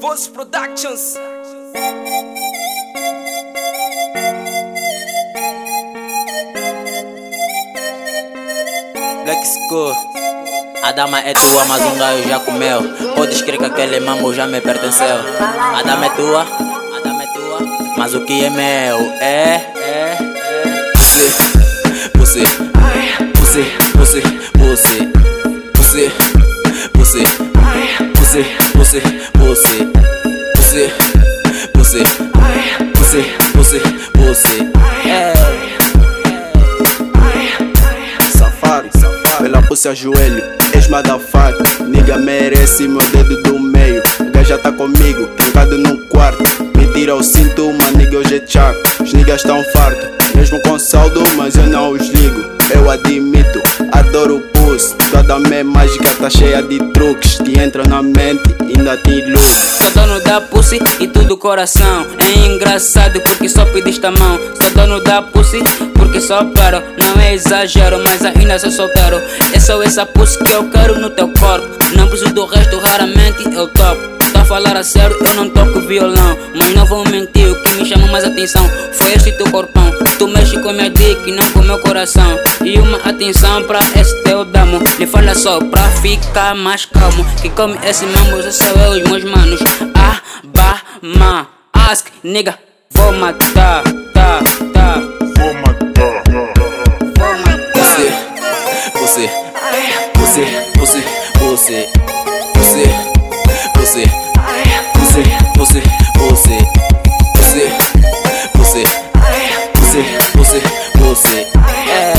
Voz Productions. Black School. A dama é tua, mas um gajo já comeu. Podes crer que aquele mambo já me pertenceu. A dama é tua, a dama é tua, mas o que é meu é, é, é. Você, você, você, você, você, você, você, você, você, você, você, você, você, é. Safado, pela puxa joelho, ex-motherfucker Nigga merece meu dedo do meio. Gajo tá comigo, trancado no quarto. Me tira o cinto, uma nigga hoje é chaco. Os niggas tão fartos, mesmo com saldo Mas eu não os ligo, eu admito Adoro o toda minha mágica tá cheia de truques Que entra na mente, ainda te ilude Sou dono da pussy e tudo coração. É engraçado porque só pediste a mão. Sou dono da pussy porque só paro. Não é exagero, mas ainda sou solteiro. É só essa pussy que eu quero no teu corpo. Não preciso do resto, raramente eu topo. Falar a sério, eu não toco violão. Mas não vou mentir, o que me chama mais atenção foi este teu corpão. Tu mexe com minha dick não com meu coração. E uma atenção pra esse teu damo. Lhe fala só pra ficar mais calmo. Que come esse mambo, já sou eu os meus manos. Ah, bah, ma, ask, nigga. Vou matar, tá, tá. Vou matar. Você, é.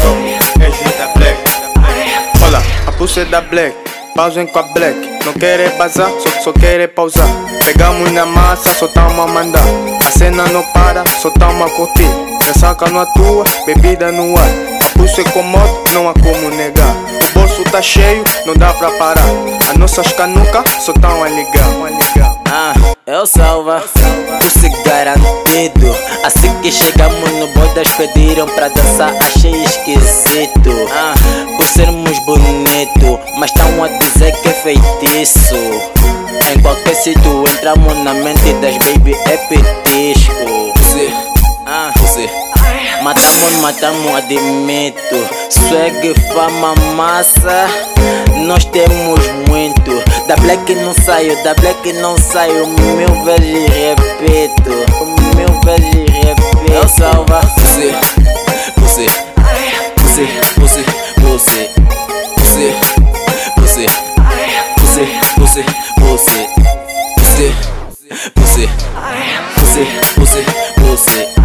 É. Olha, a pulsa é da Black, pausem com a Black. Não quer bazar, só, só quer pausar. Pegamos na massa, só tamo a mandar. A cena não para, só tamo a curtir. Ressaca no tua, bebida no ar. A pulsa é comodo, não há como negar. O bolso tá cheio, não dá pra parar. As nossas canucas só tão a ligar. Ah, eu salva, o garantido. Assim que chegamos no bodas pediram pra dançar, achei esquisito. Ah, por sermos bonito, mas tão a dizer que é feitiço. Em qualquer sítio entramos na mente das baby é petisco. Você, ah, você. Matamos, matamos, admito. Swag, fama, massa. Nós temos muito. Da black não saio, da black não saio. Mil vezes repito. Mil vezes repito. Eu salva. Você, você, você, você, você, você, você, você, você, você, você, você, você, você, você, é.